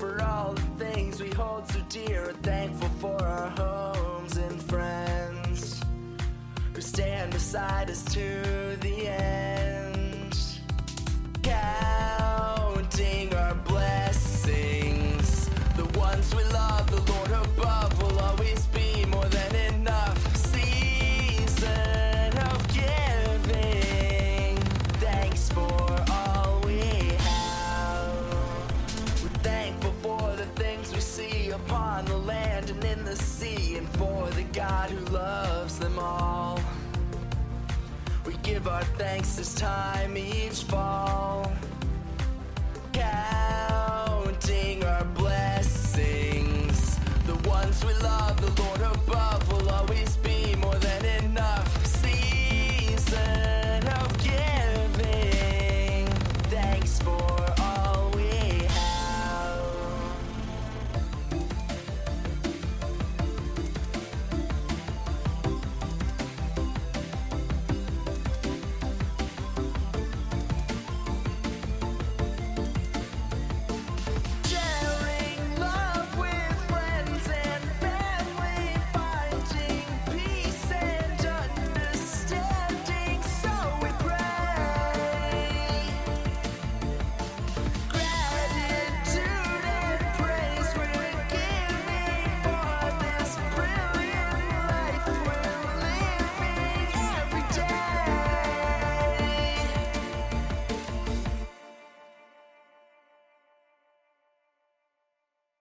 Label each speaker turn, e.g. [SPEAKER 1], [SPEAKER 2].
[SPEAKER 1] for all the things we hold so dear. Thankful for our homes and friends who stand beside us to the end. In the sea, and for the God who loves them all. We give our thanks this time each fall.